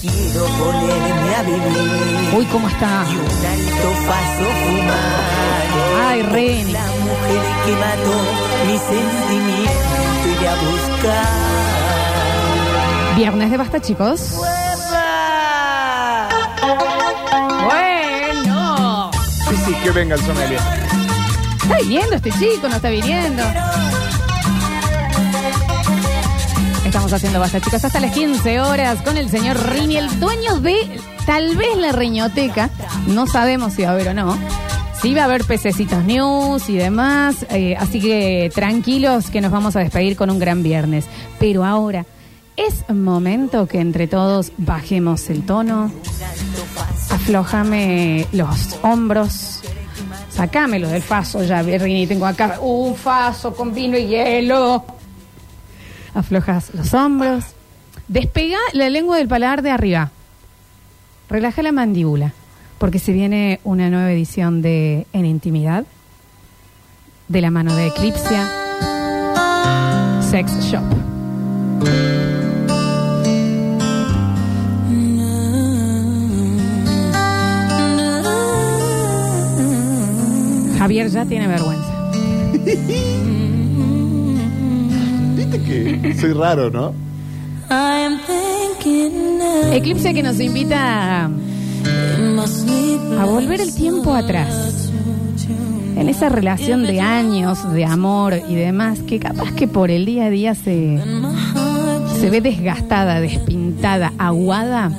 Quiero ponerme a vivir Uy, ¿cómo está? y un alto paso fumar. Ay, Reni. La mujer que mató mi sentimiento iré a buscar. Viernes de basta, chicos. Bueno. Sí, sí, que venga el sommelier. Está viniendo este chico, no está viniendo. Estamos haciendo basta, chicos, hasta las 15 horas con el señor Rini, el dueño de tal vez la riñoteca. No sabemos si va a haber o no. Sí va a haber pececitos news y demás. eh, así que tranquilos que nos vamos a despedir con un gran viernes. Pero ahora es momento que entre todos bajemos el tono. Aflójame los hombros. Sacámelo del faso ya, Rini. Tengo acá un faso con vino y hielo. Aflojas los hombros. Despega la lengua del paladar de arriba. Relaja la mandíbula. Porque se viene una nueva edición de En Intimidad. De la mano de Eclipsia. Sex Shop. Javier ya tiene vergüenza. Que soy raro, ¿no? Eclipse que nos invita a, a volver el tiempo atrás. En esa relación de años, de amor y demás, que capaz que por el día a día se, se ve desgastada, despintada, aguada.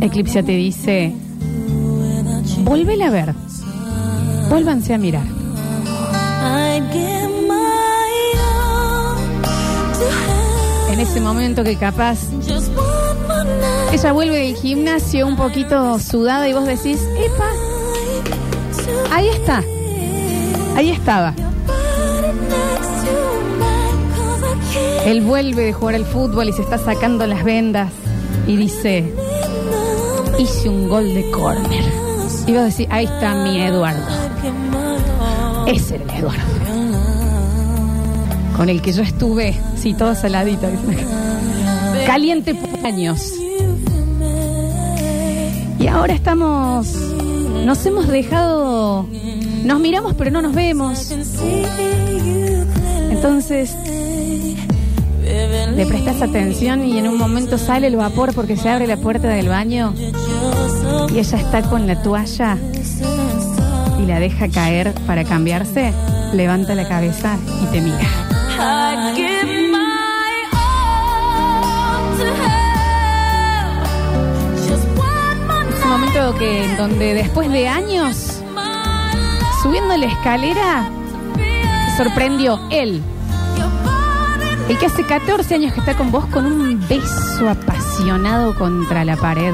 Eclipse te dice, vuélvela a ver, vuélvanse a mirar. En ese momento que capaz ella vuelve del gimnasio un poquito sudada y vos decís, epa, ahí está, ahí estaba. Él vuelve de jugar al fútbol y se está sacando las vendas y dice, hice un gol de córner. Y vos decís, ahí está mi Eduardo. Ese era el Eduardo. Con el que yo estuve, sí, todo saladito. Caliente años. Y ahora estamos, nos hemos dejado, nos miramos pero no nos vemos. Entonces, le prestas atención y en un momento sale el vapor porque se abre la puerta del baño y ella está con la toalla y la deja caer para cambiarse, levanta la cabeza y te mira. Que en donde después de años, subiendo la escalera, sorprendió él. El que hace 14 años que está con vos con un beso apasionado contra la pared,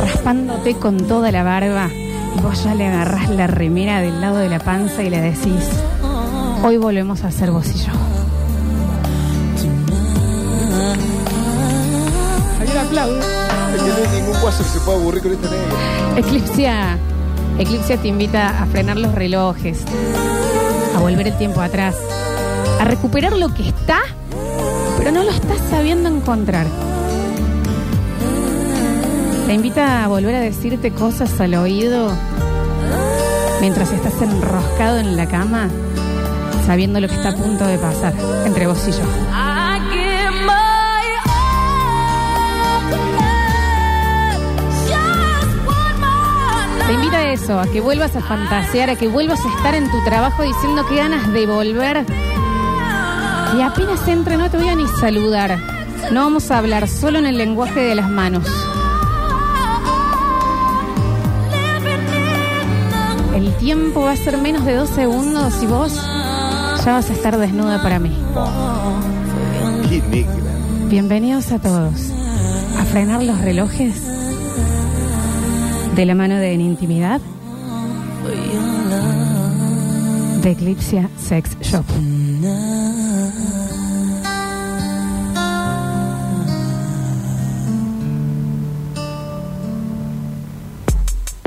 raspándote con toda la barba, y vos ya le agarrás la remera del lado de la panza y le decís, hoy volvemos a ser vos y yo. Ayer aplaudo. Ningún guaso que se pueda aburrir con esta negra. Eclipsia, Eclipsia te invita a frenar los relojes, a volver el tiempo atrás, a recuperar lo que está, pero no lo estás sabiendo encontrar. Te invita a volver a decirte cosas al oído mientras estás enroscado en la cama, sabiendo lo que está a punto de pasar entre vos y yo. Te invita a eso, a que vuelvas a fantasear, a que vuelvas a estar en tu trabajo diciendo que ganas de volver. Y apenas entre, no te voy a ni saludar. No vamos a hablar solo en el lenguaje de las manos. El tiempo va a ser menos de dos segundos y vos ya vas a estar desnuda para mí. Qué. Bienvenidos a todos a frenar los relojes de la mano de En Intimidad de Eclipsia Sex Shop.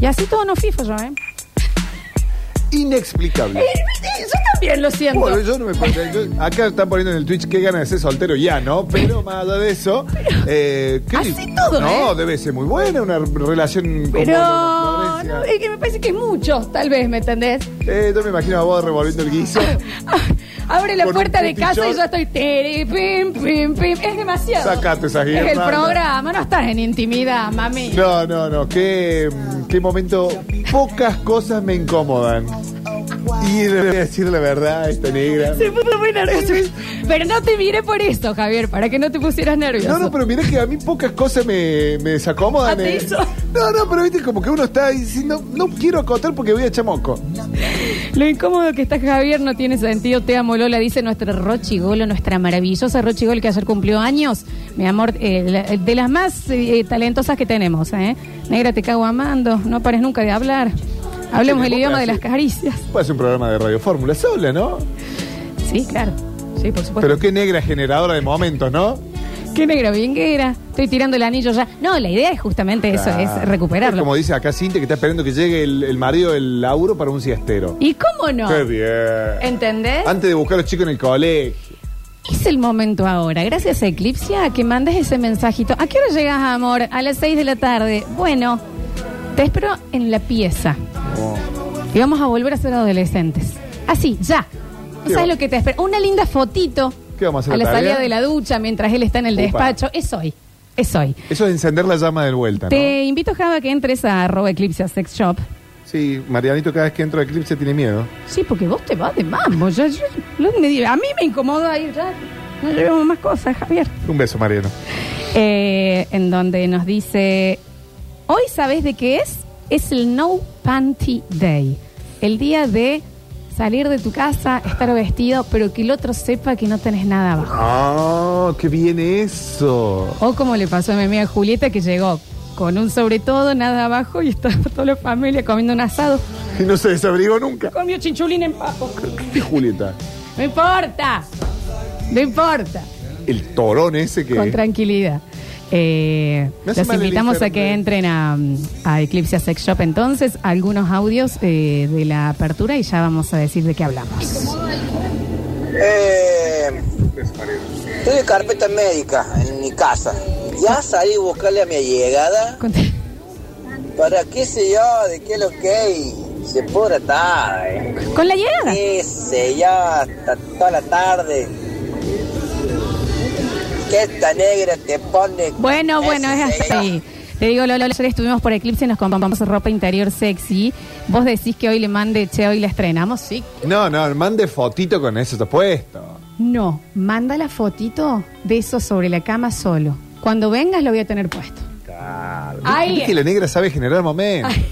Y así todo no fifo yo, ¿eh? Inexplicable. También lo siento. Bueno, yo no me pondría- yo- acá están poniendo en el Twitch qué ganas de ser soltero ya, ¿no? Pero más allá de eso. Eh, ¿qué Así todo, No, ¿eh? debe ser muy buena una relación como Pero la Florencia. no, es que me parece que es mucho, tal vez, ¿me entendés? Eh, yo me imagino a vos revolviendo el guiso. Abre la Con puerta de casa y yo estoy. tiri, pim, pim, pim. Es demasiado. Sacate esa Es el programa, no estás en intimidad, mami. No, no, no. Qué, qué momento. Pocas cosas me incomodan. Y le voy a decir la verdad a esta negra. Se puso muy nervioso. Pero no te miré por esto, Javier, para que no te pusieras nervioso. No, no, pero mirá que a mí pocas cosas me, me desacomodan. Ah, ¿te eh. hizo? No, no, pero viste como que uno está diciendo, no quiero acotar porque voy a chamoco. Lo incómodo que está Javier no tiene sentido. Te amo, Lola, dice nuestra Rochi Golo, nuestra maravillosa Rochi Golo que ayer cumplió años. Mi amor, eh, la- de las más eh, talentosas que tenemos, ¿eh? Negra, te cago amando. No pares nunca de hablar. Hablemos el idioma de las caricias. Puede ser un programa de Radio Fórmula sola, ¿no? Sí, claro. Sí, por supuesto. Pero qué negra generadora de momentos, ¿no? Qué negra vinguera. Estoy tirando el anillo ya. No, la idea es justamente eso, es recuperarlo. Como dice acá Cintia, que está esperando que llegue el, el marido del Lauro para un siestero. ¿Y cómo no? Qué bien. ¿Entendés? Antes de buscar a los chicos en el colegio. Es el momento ahora, gracias a Eclipse, a que mandes ese mensajito. ¿A qué hora llegas, amor? A las 6 de la tarde. Bueno, te espero en la pieza. Y vamos a volver a ser adolescentes. Así, ya. ¿No ¿Qué sabes va? lo que te espera? Una linda fotito. ¿Qué vamos a hacer, A la tarea? salida de la ducha, mientras él está en el Upa. despacho. Es hoy. Es hoy. Eso es encender la llama de vuelta, ¿no? Te invito, Java, que entres a arroba Eclipse Sex Shop. Sí, Marianito cada vez que entro a Eclipse tiene miedo. Sí, porque vos te vas de mambo. Yo- yo- a mí me incomoda ir ya. No llevemos más cosas, Javier. Un beso, Mariano. Eh, en donde nos dice, hoy sabes de qué es? Es el No Panty Day. El día de salir de tu casa, estar vestido, pero que el otro sepa que no tenés nada abajo. ¡Ah! ¡Qué bien eso! O como le pasó a mi amiga Julieta que llegó con un sobre todo, nada abajo y estaba toda la familia comiendo un asado. Y no se desabrigó nunca. Comió chinchulín en papo. ¿Qué Julieta? No importa. No importa. El torón ese que. Con tranquilidad. Eh, los invitamos a que entren a, a Eclipse Sex Shop entonces, algunos audios eh, de la apertura y ya vamos a decir de qué hablamos. Eh, estoy de carpeta médica en mi casa. Ya salí a buscarle a mi llegada para qué sé yo, de qué lo que hay. Se pura tarde. Con la llegada. Qué sé yo, hasta toda la tarde. Que esta negra te pone. Bueno, bueno, es así. Te digo, Lola, ayer estuvimos por Eclipse y nos compramos ropa interior sexy. Vos decís que hoy le mande, che, hoy la estrenamos, ¿sí? No, no, mande fotito con eso, está puesto. No, manda la fotito de eso sobre la cama solo. Cuando vengas lo voy a tener puesto. Claro. Ay. Viste que la negra sabe generar momentos. Ay.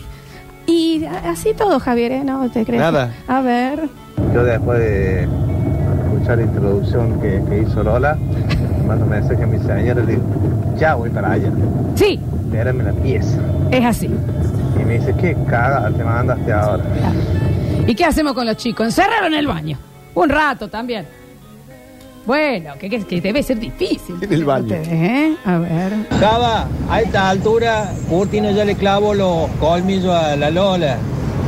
Y así todo, Javier, ¿eh? No te crees. Nada. A ver. Yo después de escuchar la introducción que, que hizo Lola, mando un mensaje a mi señora y le digo, ya voy para allá, Sí, espérame la pieza. es así. Y me dice, ¿qué caga te mandaste ahora? ¿Y qué hacemos con los chicos? Encerrarlo en el baño. Un rato también. Bueno, que, que- que debe ser difícil. En el baño. ¿eh? A ver. Cava, a esta altura, Curtino ya le clavo los colmillos a la Lola.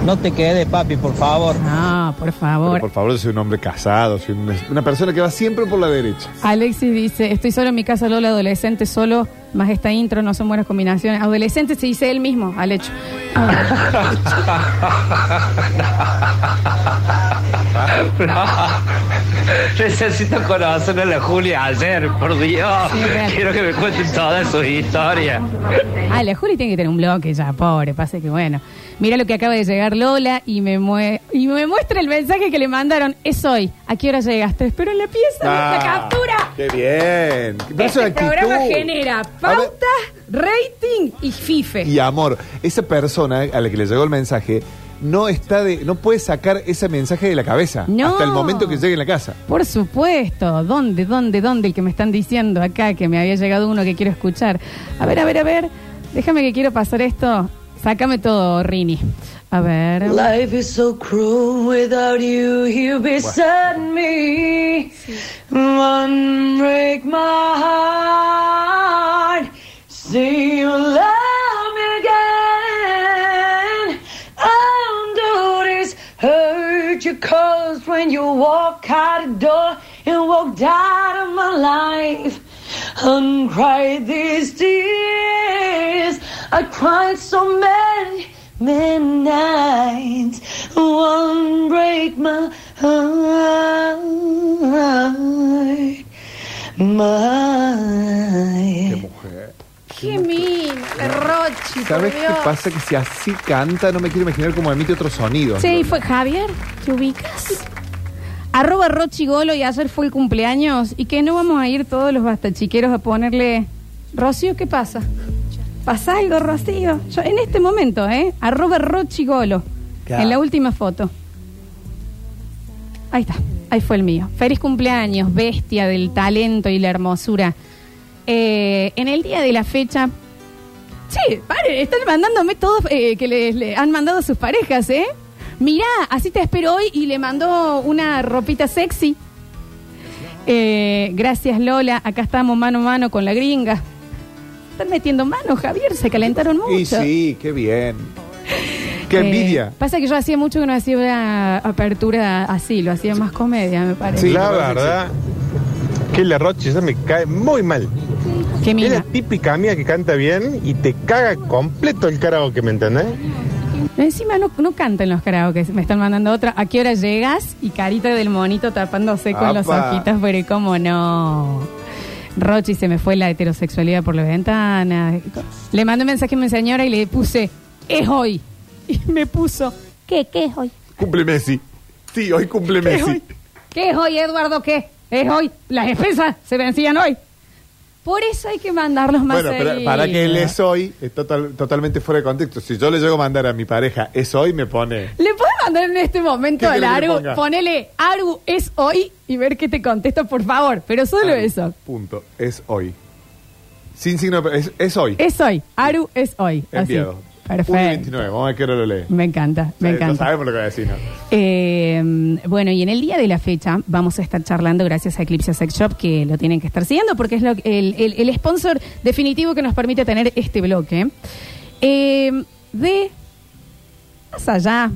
No te quedes, papi, por favor. No, por Pero favor. por favor, yo soy un hombre casado, soy una, una persona que va siempre por la derecha. Alexis dice, estoy solo en mi casa, Lola, adolescente, solo, más esta intro, no son buenas combinaciones. Adolescente se dice él mismo, al hecho. Necesito conocer a la Julia ayer, por Dios. Sí. Quiero que me cuenten toda su historia. Ah, la Juli tiene que tener un bloque ya, pobre, pase que bueno. Mira lo que acaba de llegar Lola y me, mue- y me muestra el mensaje que le mandaron. Es hoy. ¿A qué hora llegaste? Espero en la pieza. Ah, ¡Qué bien! Este es actitud. programa genera pauta, rating y fife. Y amor, esa persona a la que le llegó el mensaje no está de, no puede sacar ese mensaje de la cabeza No. hasta el momento que llegue en la casa. Por supuesto. ¿Dónde, dónde, dónde el que me están diciendo acá que me había llegado uno que quiero escuchar? A ver, a ver, a ver. Déjame que quiero pasar esto. Sácame todo, Rini. A ver. Life is so cruel without you here beside me. One break my heart. See you love me again. I'll do this hurt you cause when you walk out the door and walked out of my life and cried these tears. I cried so many, many nights. One break my heart. My Qué mujer. Qué Rochi, por ¿Sabes qué Dios. pasa? Que si así canta, no me quiero imaginar cómo emite otros sonidos. Sí, fue Javier, ¿te ubicas? Arroba Rochi Golo y ayer fue el cumpleaños y que no vamos a ir todos los bastachiqueros a ponerle Rocío, ¿qué pasa? ¿Pasa algo, Rocío? Yo, en este momento, ¿eh? Arroba Rochi Golo. Claro. En la última foto. Ahí está, ahí fue el mío. Feliz cumpleaños, bestia del talento y la hermosura. Eh, en el día de la fecha. Sí, pare, están mandándome todos eh, que les le han mandado a sus parejas, ¿eh? Mirá, así te espero hoy y le mandó una ropita sexy. Eh, gracias Lola, acá estamos mano a mano con la gringa. Están metiendo mano, Javier, se calentaron mucho. Y sí, qué bien. Qué Eh, envidia. pasa que yo hacía mucho que no hacía una apertura así, lo hacía más comedia, me parece. Sí, la verdad que la Roche ya me cae muy mal. Qué Es la mina. típica mía que canta bien y te caga completo el karaoke, ¿me entendés? Encima no, no cantan los karaoke, me están mandando otra. ¿A qué hora llegas? Y carita del monito tapándose con los Apa. ojitos, pero ¿cómo no? Rochi se me fue la heterosexualidad por la ventana. Le mandé un mensaje a mi señora y le puse, es hoy. Y me puso, ¿qué? ¿Qué es hoy? Cumple Messi. Sí, hoy cumple ¿Qué es Messi. hoy? ¿Qué es hoy, Eduardo? ¿Qué? ¿Es hoy? Las expensas se vencían hoy. Por eso hay que mandarlos más Bueno, pero para que él es hoy, es total- totalmente fuera de contexto. Si yo le llego a mandar a mi pareja, es hoy, me pone. ¿Le puedes mandar en este momento ¿Qué al querés que le Aru? ponga? Ponele, Aru es hoy y ver qué te contesta, por favor. Pero solo eso. Punto. Es hoy. Sin signo, de- es, es hoy. Es hoy. Aru es hoy. Así. Enviado. 1 y Perfecto. 29, vamos a ver qué hora lo lee. Me encanta, me Eh, encanta. No sabemos lo que va a decir, ¿no? Eh, bueno, y en el día de la fecha vamos a estar charlando gracias a Eclipse Sex Shop, que lo tienen que estar siguiendo porque es lo- el, el- el sponsor definitivo que nos permite tener este bloque. Eh, de, más allá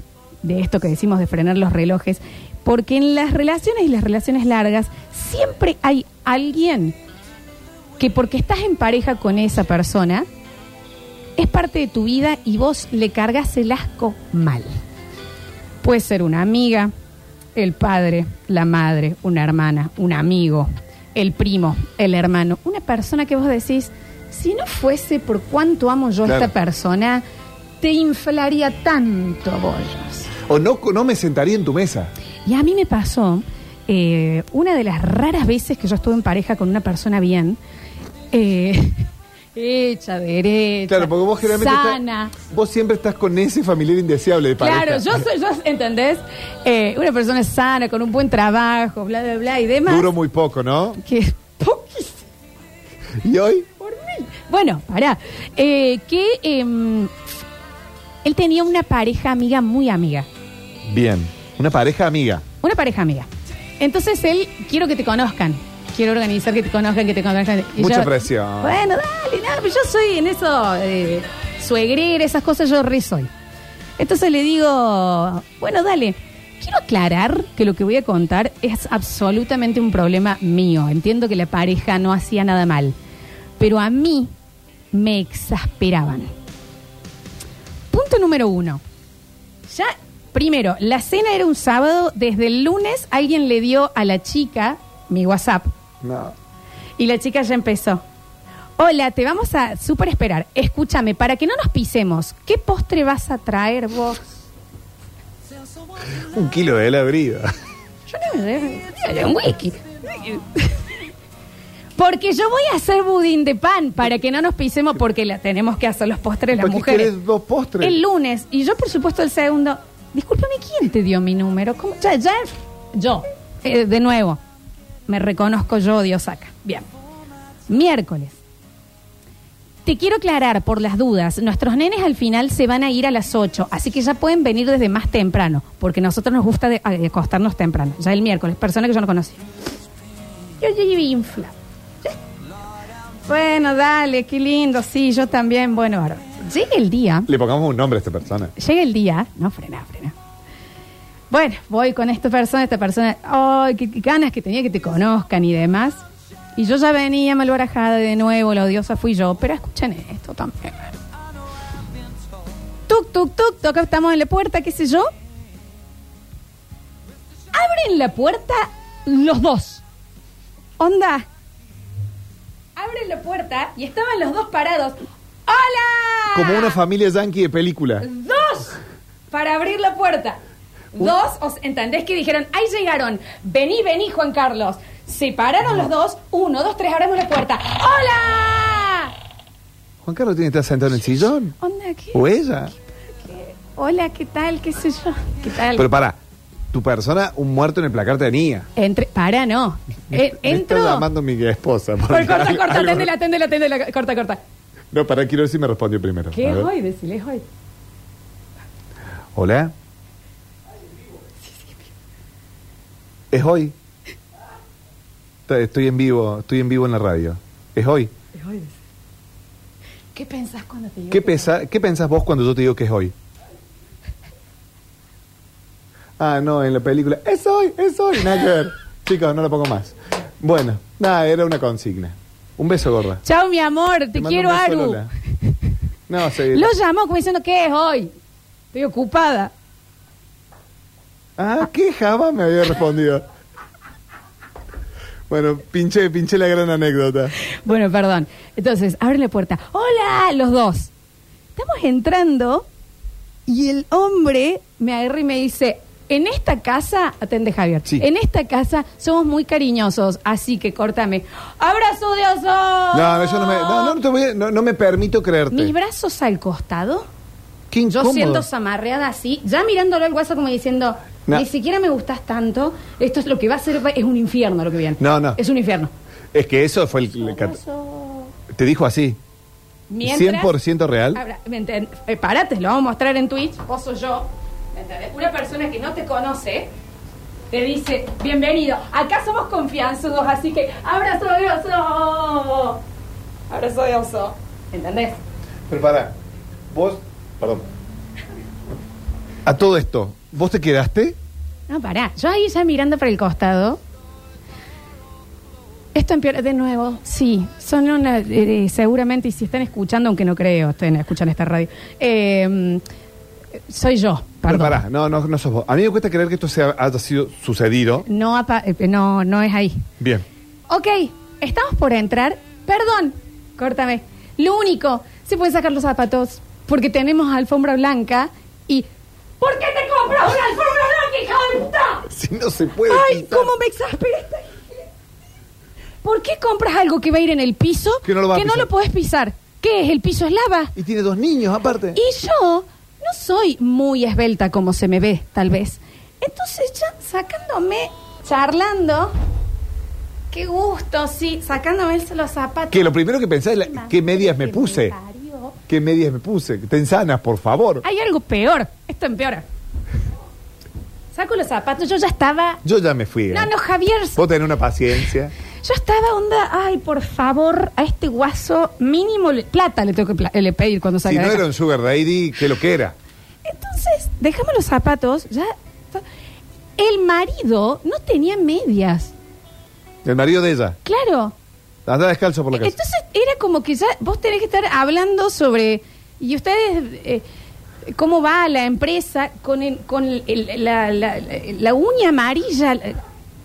de esto que decimos de frenar los relojes, porque en las relaciones y las relaciones largas siempre hay alguien que porque estás en pareja con esa persona, es parte de tu vida y vos le cargas el asco mal. Puede ser una amiga, el padre, la madre, una hermana, un amigo, el primo, el hermano, una persona que vos decís, si no fuese por cuánto amo yo a Claro. esta persona, te inflaría tanto bollos. O no, no me sentaría en tu mesa. Y a mí me pasó eh, una de las raras veces que yo estuve en pareja con una persona bien, eh, hecha, derecha, Claro, porque vos generalmente. sana. estás- vos siempre estás con ese familiar indeseable de pareja. Claro, yo soy, yo, ¿entendés? Eh, una persona sana, con un buen trabajo, bla, bla, bla, y demás. Duro muy poco, ¿no? Que poquísimo ¿Y hoy? por mí. Bueno, pará. Eh, que em, él tenía una pareja amiga muy amiga. Bien. Una pareja amiga. Una pareja amiga. Entonces él, quiero que te conozcan. Quiero organizar que te conozcan, que te conozcan. Y Mucha yo, presión. Bueno, dale, nada, pero yo soy en eso, eh, suegrera, esas cosas, yo re soy. Entonces le digo, bueno, dale. Quiero aclarar que lo que voy a contar es absolutamente un problema mío. Entiendo que la pareja no hacía nada mal. Pero a mí me exasperaban. Punto número uno. Ya, primero, la cena era un sábado. Desde el lunes alguien le dio a la chica mi WhatsApp. No. Y la chica ya empezó. Hola, te vamos a super esperar. Escúchame, para que no nos pisemos, ¿qué postre vas a traer vos? Un kilo de helado brido. Yo no me un whisky. Porque yo voy a hacer budín de pan para que no nos pisemos porque la tenemos que hacer los postres las ¿Para qué mujeres. querés dos postres? El lunes. Y yo, por supuesto, el segundo. Discúlpame, ¿quién te dio mi número? ¿Cómo? Ya, ya. Yo. Eh, de nuevo. Me reconozco yo, Dios saca. Bien. Miércoles. Te quiero aclarar por las dudas. Nuestros nenes al final se van a ir a las 8, así que ya pueden venir desde más temprano, porque a nosotros nos gusta de- acostarnos temprano. Ya el miércoles, persona que yo no conocía. Yo iba infla. Bueno, dale, qué lindo, sí, yo también. Bueno, ahora, llega el día Le pongamos un nombre a esta persona. Llega el día, no, frena, frena. Bueno, voy con esta persona, esta persona, ay, qué, qué ganas que tenía que te conozcan y demás. Y yo ya venía malbarajada de nuevo, la odiosa fui yo, pero escuchen esto también. Tuk, tuk, tuk, toca, estamos en la puerta, qué sé yo. Abren la puerta los dos. Onda. Abren la puerta y estaban los dos parados. ¡Hola! Como una familia yankee de película. Dos para abrir la puerta. Dos, os, ¿entendés que dijeron? Ahí llegaron. Vení, vení, Juan Carlos. Se pararon los dos. Uno, dos, tres, abramos la puerta. ¡Hola! Juan Carlos tiene que estar sentado en el sillón. Onda, ¿qué? O ella. Hola, ¿qué tal? ¿Qué sé yo? ¿Qué tal? Pero para, tu persona, un muerto en el placar tenía. Entre, para, no. Eh, Me está entro. llamando mi esposa. Por- corta, corta, algo- atendela, atendela, atendela, corta, corta. No, para, quiero ver si me respondió primero. ¿Qué A es ver. hoy? Decile, es hoy. Hola. Es hoy. Estoy en vivo, estoy en vivo en la radio. Es hoy. Es hoy, decile. ¿Qué pensás cuando te digo? ¿Qué, que- pesa, ¿Qué pensás vos cuando yo te digo que es hoy? Ah, no, en la película. Es hoy, es hoy. Nada que ver. Chicos, no lo pongo más. Bueno, nada, era una consigna. Un beso, gorda. Chao, mi amor, te, mando quiero, un beso, Aru. Lola. No, se... Lo llamó como diciendo, ¿qué es hoy? Estoy ocupada. Ah, ¿qué Java me había respondido? Bueno, pinché, pinché la gran anécdota. Bueno, perdón. Entonces, abre la puerta. ¡Hola! Los dos. Estamos entrando y el hombre me agarra y me dice, en esta casa, atende Javier, Sí. en esta casa somos muy cariñosos, así que córtame. ¡Abrazo de oso! No, no, yo no me, no, no te voy a- no, no me permito creerte. Mis brazos al costado, Qué yo incómodo. siendo zamarreada así, ya mirándolo al guaso como diciendo, No. ni siquiera me gustas tanto, esto es lo que va a ser, es un infierno lo que viene. No, no. Es un infierno. Es que eso fue el... el cat- te dijo así. Mientras- 100% real. Ahora, ¿me enten- eh, parate, lo vamos a mostrar en Twitch. Vos sos yo. Una persona que no te conoce te dice, bienvenido. Acá somos confianzudos, así que abrazo de oso. Abrazo de oso. ¿Entendés? Pero para, vos... Perdón. A todo esto, ¿vos te quedaste? No, pará. Yo ahí ya mirando para el costado. Esto empeora de nuevo. Sí, son una. eh, seguramente, y si están escuchando, aunque no creo, estén escuchando esta radio. eh, soy yo, Pero perdón. pará, no, no, no sos vos. A mí me cuesta creer que esto sea, haya sido sucedido. No, apa- eh, no, no es ahí. Bien. Ok, estamos por entrar. Perdón, córtame. Lo único, se pueden sacar los zapatos porque tenemos alfombra blanca y. ¿Por qué te compras una alfombra blanca, hija de puta? Si no se puede Ay, cómo me exaspera esta. ¿Por qué compras algo que va a ir en el piso Que no lo va a pisar. lo puedes pisar? ¿Qué es? ¿El piso es lava? Y tiene dos niños aparte. Y yo no soy muy esbelta como se me ve, tal vez. Entonces ya sacándome, charlando, qué gusto, sí, sacándome los zapatos. Que lo primero que pensás es la- qué medias me puse. ¿Qué medias me puse? Ten sanas, por favor. Hay algo peor, esto empeora. Saco los zapatos, yo ya estaba... Yo ya me fui. ¿eh? No, no, Javier, Vos tenés una paciencia. Yo estaba onda, ay, por favor, a este guaso mínimo le- plata le tengo que pla- le pedir cuando Si salga no de acá. era un sugar daddy, ¿qué lo que era? Entonces, dejamos los zapatos, ya... El marido no tenía medias, El marido de ella. claro. Anda descalzo por la casa. Entonces era como que ya vos tenés que estar hablando sobre y ustedes eh, cómo va la empresa con el- con el- la, la- la- la uña amarilla eh,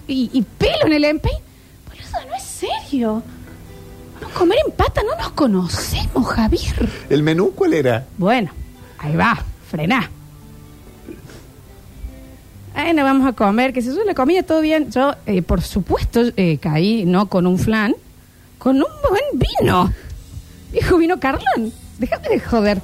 y, y pelo en el empeño. Serio. Vamos a comer en pata, no nos conocemos, Javier. ¿El menú cuál era? Bueno, ahí va, frená. Bueno, vamos a comer, que yo la comida todo bien. Yo, eh, por supuesto, eh, caí no con un flan, con un buen vino. Viejo vino Carlón. Déjame de joder.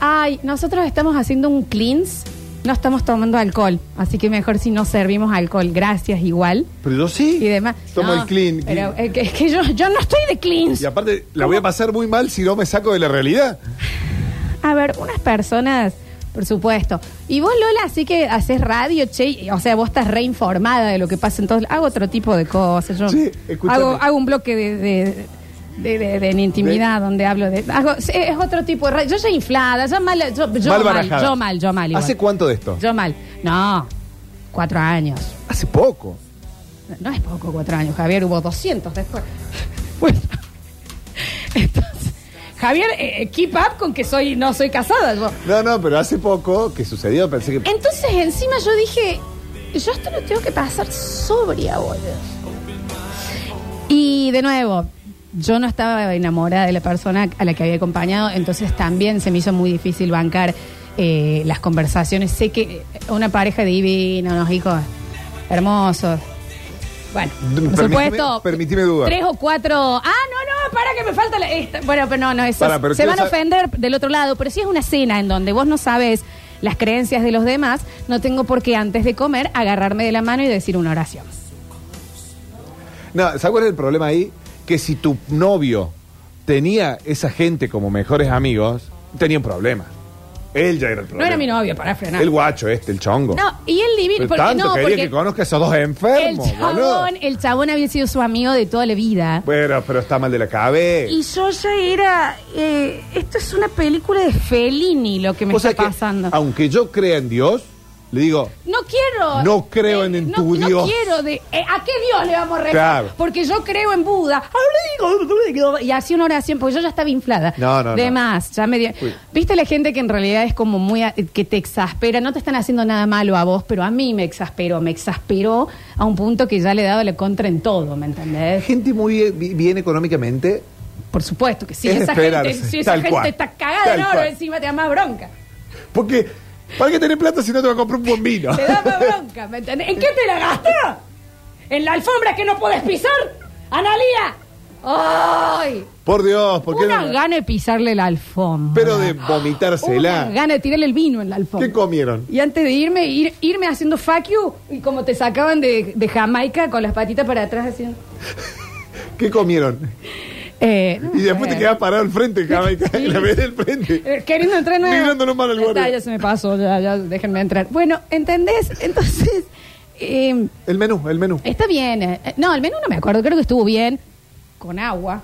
Ay, nosotros estamos haciendo un cleanse. No estamos tomando alcohol. Así que mejor si no servimos alcohol. Gracias, igual. Pero yo sí. Y demás. Tomo No, el clean. Pero eh, que- es que yo, yo no estoy de cleanse. Y aparte, la voy a pasar muy mal si no me saco de la realidad. A ver, unas personas, por supuesto. Y vos, Lola, así que haces radio, che, y- o sea, vos estás reinformada de lo que pasa en todos. Hago otro tipo de cosas. Yo Sí, escúchame. hago, hago un bloque de, de, de, de- de- en intimidad, donde hablo de. hago- es, es otro tipo de radio. Yo soy inflada, yo mal, yo, yo Mal mal, barajada. yo mal, yo mal. igual. ¿Hace cuánto de esto? Yo mal. No, cuatro años. Hace poco. No es poco cuatro años, Javier, hubo 200 después. Bueno, entonces, Javier, eh, keep up con que soy no soy casada. yo. No, no, pero hace poco que sucedió, pensé que. Entonces, encima yo dije, yo esto lo tengo que pasar sobria, boludo. Y de nuevo, yo no estaba enamorada de la persona a la que había acompañado, entonces también se me hizo muy difícil bancar eh, las conversaciones. Sé que una pareja divina, unos hijos hermosos. Bueno, por supuesto. permitime dudar. Tres o cuatro. Ah, no, no, para que me falta la. esta. Bueno, pero no, no, eso. Para, pero se van a ofender del otro lado. Pero si es una cena en donde vos no sabes las creencias de los demás, no tengo por qué antes de comer agarrarme de la mano y decir una oración. No, ¿sabes cuál es el problema ahí? Que si tu novio tenía esa gente como mejores amigos, tenía un problema. Él ya era el No problema. era mi novio para frenar. El guacho este, el chongo. No, y él divino. Pero Porque, tanto no, quería porque que conozca a esos dos el enfermos, boludo. chabón, el chabón había sido su amigo de toda la vida. Bueno, pero está mal de la cabeza. Y yo ya era. eh, esto es una película de Fellini lo que me O sea está que, pasando. aunque yo crea en Dios, le digo, No quiero. No creo en- en no, tu no Dios. quiero de. eh, ¿A qué Dios le vamos a rezar? Claro. Porque yo creo en Buda. Y hacía una oración, porque yo ya estaba inflada. No, no, De no. más, ya me dio- Uy. ¿Viste la gente que en realidad es como muy. a- que te exaspera? No te están haciendo nada malo a vos, pero a mí me exasperó. Me exasperó a un punto que ya le he dado la contra en todo, ¿me entendés? gente muy bi- bien económicamente, Por supuesto que sí. Es de esa esperarse, gente, si esa tal gente cual. está cagada Tal en oro, cual. encima te da más bronca. porque ¿para qué tener plata si no te va a comprar un buen vino? Te da bronca, ¿me entendés? ¿En qué te la gastas? ¿En la alfombra que no puedes pisar? ¡Analía! ¡Ay! Por Dios, ¿por qué Una no? gana de pisarle la alfombra. Pero de Una vomitársela. gana de tirarle el vino en la alfombra. ¿Qué comieron? Y antes de irme, ir- irme haciendo fuck you, y como te sacaban de, de Jamaica con las patitas para atrás haciendo... ¿Qué comieron? Eh, no Y después te quedas parado al frente, Sí. en la vez del frente. Eh, Queriendo entrar. Mirando nomás al guardia. Ya se me pasó, ya, ya, déjenme entrar. Bueno, ¿entendés? Entonces, eh, El menú, el menú. está bien. eh, No, el menú no me acuerdo, creo que estuvo bien. Con agua.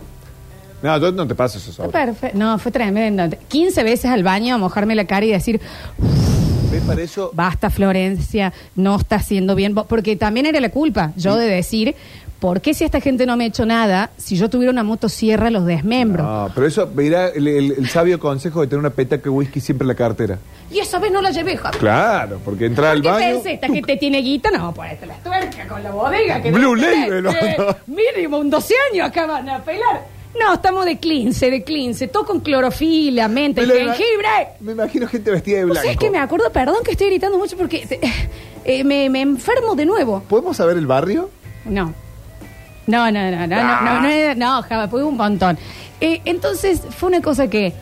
No, yo no te paso eso sobre. perfecto. No, fue tremendo. 15 veces al baño a mojarme la cara y decir, ¿Ves para eso? basta Florencia, no está haciendo bien. Porque también era la culpa, yo de decir, ¿por qué si esta gente no me ha hecho nada? Si yo tuviera una motosierra los desmembro. No, pero eso, mira el, el- el sabio consejo de tener una petaca de whisky siempre en la cartera. Y esa vez no la llevé, Javi. Claro, porque entrar al ¿Por qué baño. pensé? Esta gente tiene guita, no, ponete las tuercas con la bodega. Que Blue debe Label, tener, ¿no? eh, mínimo un 12 años acá van a pelar. No, estamos de cleanse, de cleanse. Todo con clorofila, menta, y Me lo jengibre. Me imagino gente vestida de No blanco. es que me acuerdo, perdón que estoy gritando mucho porque eh, eh, me, me enfermo de nuevo. ¿Podemos saber el barrio? No. No, no, no, no, no, no, no, no, Java, fue un montón. Eh, entonces, fue una cosa que.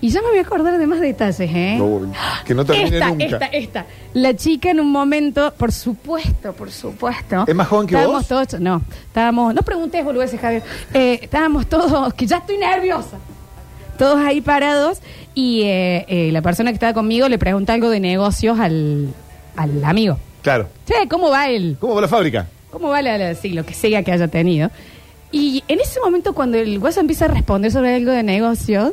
Y ya me voy a acordar de más detalles, ¿eh? Uy, que no termine esta, nunca. Esta, esta. La chica en un momento, por supuesto, por supuesto. ¿Es más joven que estábamos vos? Todos, no, estábamos, no preguntes, boludeces, Javier. Eh, estábamos todos, que ya estoy nerviosa. Todos ahí parados y eh, eh, la persona que estaba conmigo le pregunta algo de negocios al, al amigo. Claro. Che, ¿cómo va él? ¿Cómo va la fábrica? ¿Cómo va la, la- sí, lo que sea que haya tenido? Y en ese momento, cuando el guaso empieza a responder sobre algo de negocios,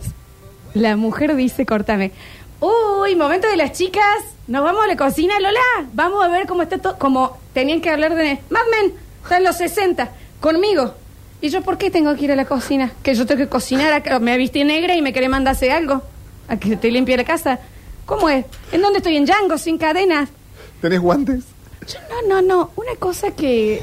la mujer dice, córtame, uy, momento de las chicas, nos vamos a la cocina, Lola, vamos a ver cómo está todo, como tenían que hablar de Mad Men, están los 60, conmigo. Y yo, ¿por qué tengo que ir a la cocina? Que yo tengo que cocinar, acá, me viste negra y me querés mandar a hacer algo, a que te limpie la casa. ¿Cómo es? ¿En dónde estoy? ¿En Django, sin cadenas? ¿Tenés guantes? Yo, no, no, no, una cosa que...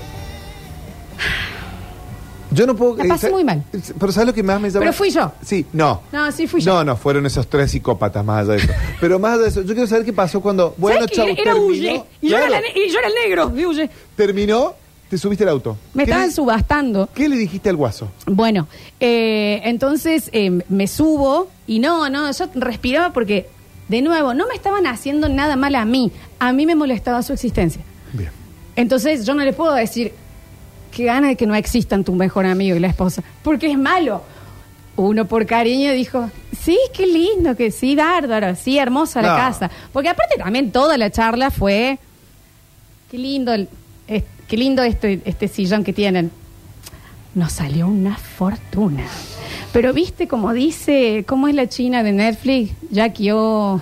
Yo no puedo. La pasé muy mal. Pero ¿sabes lo que más me llama? Pero fui yo. Sí, no. No, sí fui yo. No, no, fueron esos tres psicópatas más allá de eso. Pero más allá de eso, yo quiero saber qué pasó cuando. Bueno, chau, Era terminó. Huye. Y, yo era y yo el negro de Huye. terminó, te subiste al auto. Me ¿Qué estaban le- subastando. ¿Qué le dijiste al guaso? Bueno, eh, entonces eh, me subo y no, no, yo respiraba porque, de nuevo, no me estaban haciendo nada mal a mí. A mí me molestaba su existencia. Bien. Entonces yo no le puedo decir que gana de que no existan tu mejor amigo y la esposa, porque es malo. Uno por cariño dijo, sí, qué lindo, que sí, bárbaro, sí, hermosa la No. casa. Porque aparte también toda la charla fue, qué lindo, qué lindo este, este sillón que tienen. nos salió una fortuna. Pero viste como dice, ¿cómo es la china de Netflix? Jackie O,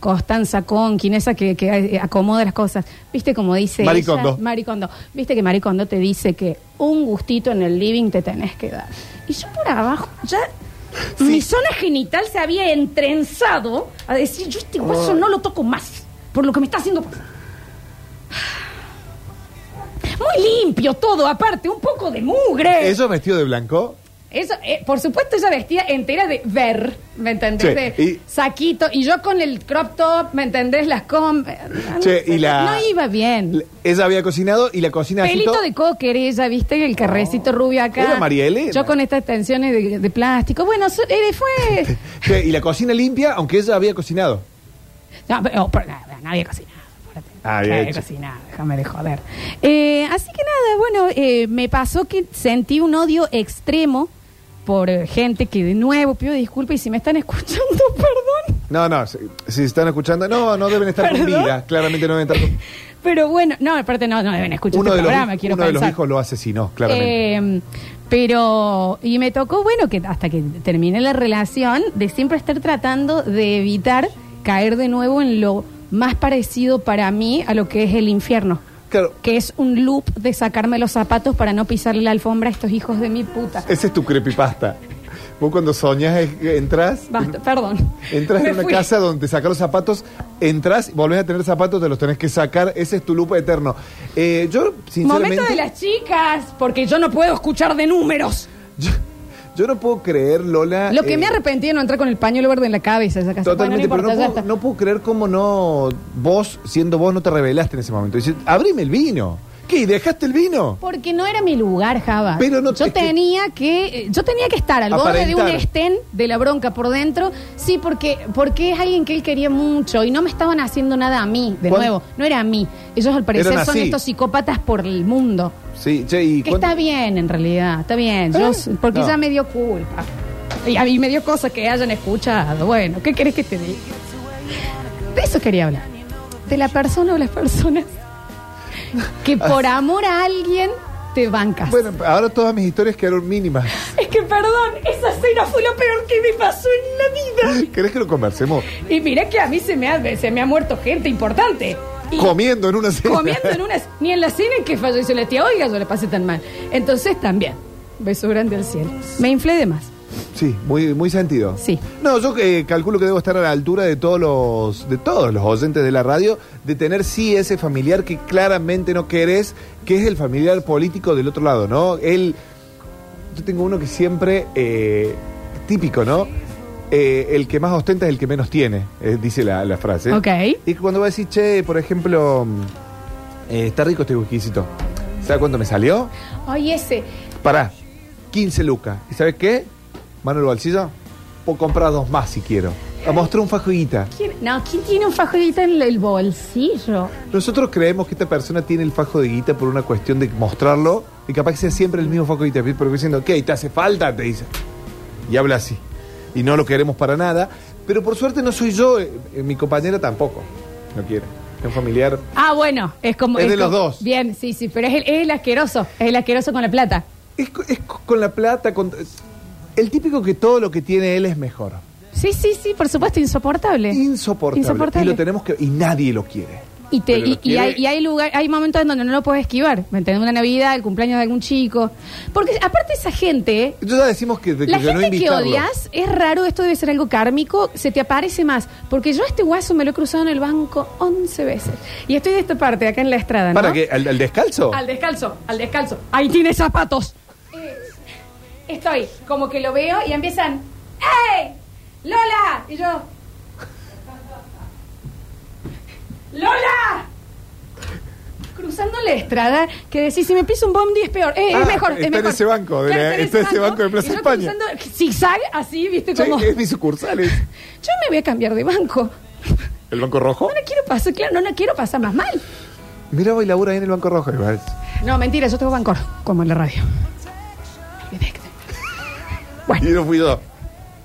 Constanza Conquin, esa que, que eh, acomoda las cosas. ¿Viste como dice Maricondo. ella? Maricondo. ¿Viste que Maricondo te dice que un gustito en el living te tenés que dar? Y yo por abajo, ya mi zona genital se había entrenzado a decir, yo este hueso no lo toco más, por lo que me está haciendo. Muy limpio todo, aparte, un poco de mugre. ¿Eso vestido de blanco? Eso, eh, por supuesto, ella vestía entera de ver, ¿me entendés? De y- saquito. Y yo con el crop top, ¿me entendés? Las com... eh, no Che, sé, y la- No iba bien. Ella había cocinado y la cocina así Pelito todo- de cocker, ella, ¿viste? El carrecito rubio acá. Era María Elena. Yo con estas tensiones de, de plástico. Bueno, so- eh, fue... Che, y la cocina limpia, aunque ella había cocinado. No, pero, oh, pero nada, no había cocinado. Ah, No bien había hecho. cocinado, déjame de joder. Eh, así que nada, bueno, eh, me pasó que sentí un odio extremo por eh, gente que de nuevo pido disculpas y si me están escuchando, perdón. No, no, si, si están escuchando, no, no deben estar con ¿Perdón? vida. Claramente no deben estar con Pero bueno, no, aparte no, no deben escuchar Uno, este de los, programa, hij- quiero uno de los pensar. hijos lo asesinó, claramente. Eh, pero, y me tocó, bueno, que hasta que terminé la relación, de siempre estar tratando de evitar caer de nuevo en lo más parecido para mí a lo que es el infierno. Claro, Que es un loop de sacarme los zapatos para no pisarle la alfombra a estos hijos de mi puta. ese es tu creepypasta. Vos cuando soñás, entras, Basta, perdón. entras en una fui. casa donde te sacas los zapatos, entras, volvés a tener zapatos, te los tenés que sacar. Ese es tu lupa eterno. Eh, yo, sinceramente. Momento de las chicas, porque yo no puedo escuchar de números. Yo, yo no puedo creer, Lola. Lo que eh, me arrepentí de no entrar con el pañuelo verde en la cabeza esa casa. Totalmente, Bueno, pero no importa, ya puedo, está. no puedo creer cómo no. Vos, siendo vos, no te revelaste en ese momento. Dices, abrime el vino. ¿Qué? ¿Y ¿Dejaste el vino? Porque no era mi lugar, Java. Pero no- yo es que- tenía que, yo tenía que estar al borde de un Aparentar. estén de la bronca por dentro. Sí, porque, porque es alguien que él quería mucho y no me estaban haciendo nada a mí, de ¿Cuán- nuevo. No era a mí. Ellos al parecer Eran son así. estos psicópatas por el mundo. Sí, che, y Que está bien, en realidad, está bien. Yo, ¿Eh? porque No. ya me dio culpa. Y a mí me dio cosas que hayan escuchado. Bueno, ¿qué querés que te diga? De eso quería hablar. De la persona o las personas que por amor a alguien te bancas. Bueno, ahora todas mis historias quedaron mínimas. Es que perdón, esa cena fue lo peor que me pasó en la vida. ¿Querés que lo conversemos? Y mira que a mí se me ha, se me ha muerto gente importante. Y Comiendo en una cena. comiendo en una... Ni en la cena en que falleció la tía, oiga, yo le pasé tan mal. Entonces también, beso grande al cielo. Me inflé de más. Sí, muy, muy sentido. Sí. No, yo eh, calculo que debo estar a la altura de todos los, de todos los oyentes de la radio, de tener sí ese familiar que claramente no querés, que es el familiar político del otro lado, ¿no? Él, yo tengo uno que siempre, eh, típico, ¿no? Eh, el que más ostenta es el que menos tiene, eh, dice la, la frase. Ok. Y cuando va a decir, che, por ejemplo, está rico este whiskycito. ¿Sabes cuánto me salió? Ay, ese. Pará, 15 lucas. ¿Y sabes qué? Mano en el bolsillo, puedo comprar dos más si quiero. A mostrar un fajo de guita. ¿Quién, no, ¿quién tiene un fajolito en el bolsillo? Nosotros creemos que esta persona tiene el fajo de guita por una cuestión de mostrarlo y capaz que sea siempre el mismo fajo de guita. Pero diciendo, ¿qué? ¿Te hace falta? Te dice. Y habla así. Y no lo queremos para nada. Pero por suerte no soy yo, eh, eh, mi compañera tampoco. No quiere. Es un familiar. Ah, bueno, es como... Es de los como- dos. Bien, sí, sí, pero es el, es el asqueroso. Es el asqueroso con la plata. Es, co- es co- con la plata, con... El típico que todo lo que tiene él es mejor. Sí, sí, sí, por supuesto, insoportable. Insoportable. Insoportable. Y lo tenemos que... Y nadie lo quiere. Y, te, y, hay, y hay lugar, hay momentos en donde no lo puedes esquivar. ¿Me entiendes? Una Navidad, el cumpleaños de algún chico. Porque aparte esa gente, Yo ya decimos que, de que la no gente que odias, es raro, esto debe ser algo kármico, se te aparece más. Porque yo a este guaso me lo he cruzado en el banco 11 veces. Y estoy de esta parte, acá en la estrada, ¿no? ¿Para qué? ¿Al, al descalzo? Al descalzo, al descalzo. Ahí tiene zapatos. Estoy, como que lo veo y empiezan, ¡Ey! ¡Lola! Y yo, ¡Lola! Cruzando la estrada, que decís, si me piso un bondi es peor. Eh, Ah, es mejor, está es en mejor. ese banco, de la- está en ese banco de Plaza y yo España. cruzando zigzag, así, viste, Sí, como... es mi sucursales. Yo me voy a cambiar de banco. ¿El Banco Rojo? No la quiero pasar, claro, no la quiero pasar más mal. Mira, voy labura ahí en el Banco Rojo. igual. No, mentira, yo tengo bancor, como en la radio. Y no fui yo.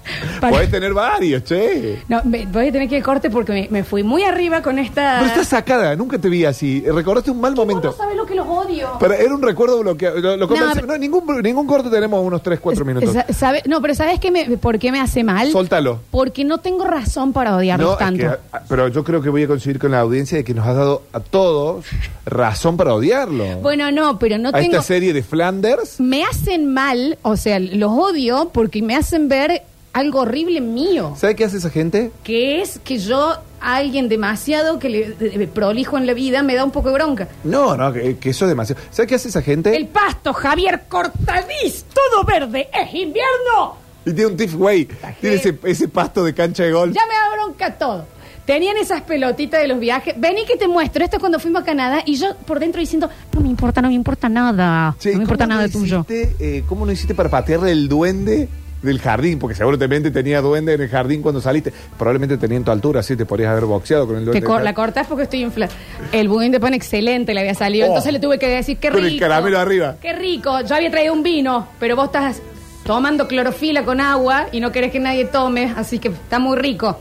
Para- Podés tener varios, che. No, me- voy a tener que ir corte porque me, me fui muy arriba con esta. Pero estás sacada, nunca te vi así. Recordaste un mal Vos momento. no sabes lo que los odio. Pero era un recuerdo bloqueado. Lo, lo pero- no, ningún, ningún corte tenemos unos 3, 4 minutos. Sa- sabe- no, pero ¿sabes qué me, por qué me hace mal? Soltalo. Porque no tengo razón para odiarlos No, es tanto. que, ah, pero yo creo que voy a coincidir con la audiencia de que nos has dado a todos razón para odiarlo. Bueno, no, pero no a tengo. esta serie de Flanders. Me hacen mal, o sea, los odio porque me hacen ver algo horrible mío. ¿Sabe qué hace esa gente? Que es que yo, a alguien demasiado que le prolijo en la vida, me da un poco de bronca. No, no, que, que eso es demasiado. ¿Sabe qué hace esa gente? El pasto, Javier Cortadís, todo verde, es invierno. Y tiene un tiff, güey. Tiene ese, ese pasto de cancha de golf. Ya me da bronca todo. Tenían esas pelotitas de los viajes. Vení que te muestro. Esto es cuando fuimos a Canadá y yo por dentro diciendo, no me importa, no me importa nada. Che, no me importa ¿cómo nada no tuyo. eh, ¿Cómo no hiciste para patearle el duende del jardín? Porque seguramente tenía duende en el jardín cuando saliste. Probablemente tenía en tu altura, así te podrías haber boxeado con el Te duende. cor- del la cortás porque estoy inflada. El budín de pan excelente le había salido. Oh. Entonces le tuve que decir, qué rico. Con el caramelo arriba. Qué rico. Yo había traído un vino, pero vos estás tomando clorofila con agua y no querés que nadie tome, así que está muy rico.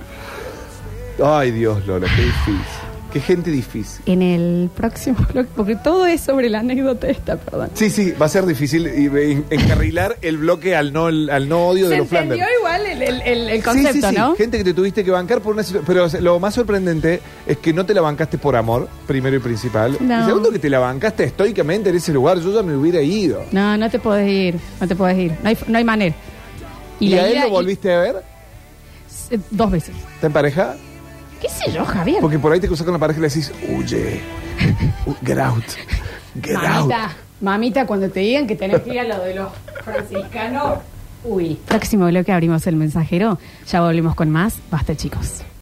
Ay, Dios, Lola, qué difícil. Qué gente difícil. En el próximo bloque, porque todo es sobre la anécdota esta, perdón. Sí, sí, va a ser difícil y- encarrilar el bloque al no, al no odio Se de los Flanders. entendió igual el, el- el- el Sí, sí, sí. ¿no? Gente que te tuviste que bancar por una situación. Pero o sea, lo más sorprendente es que no te la bancaste por amor, primero y principal. No. Y segundo, que te la bancaste estoicamente en ese lugar. Yo ya me hubiera ido. No, no te podés ir, no te podés ir, no hay, no hay manera. ¿Y, la a él ida lo volviste a ver? y- eh, dos veces. ¿Está en pareja? ¿Qué sé yo, Javier? Porque por ahí te cruzas con la pareja y le decís, huye. Get out. Get out. Mamita, mamita, cuando te digan que tenés que ir a lo de los franciscanos. Uy. Próximo bloque abrimos el mensajero. Ya volvemos con más. Basta, chicos.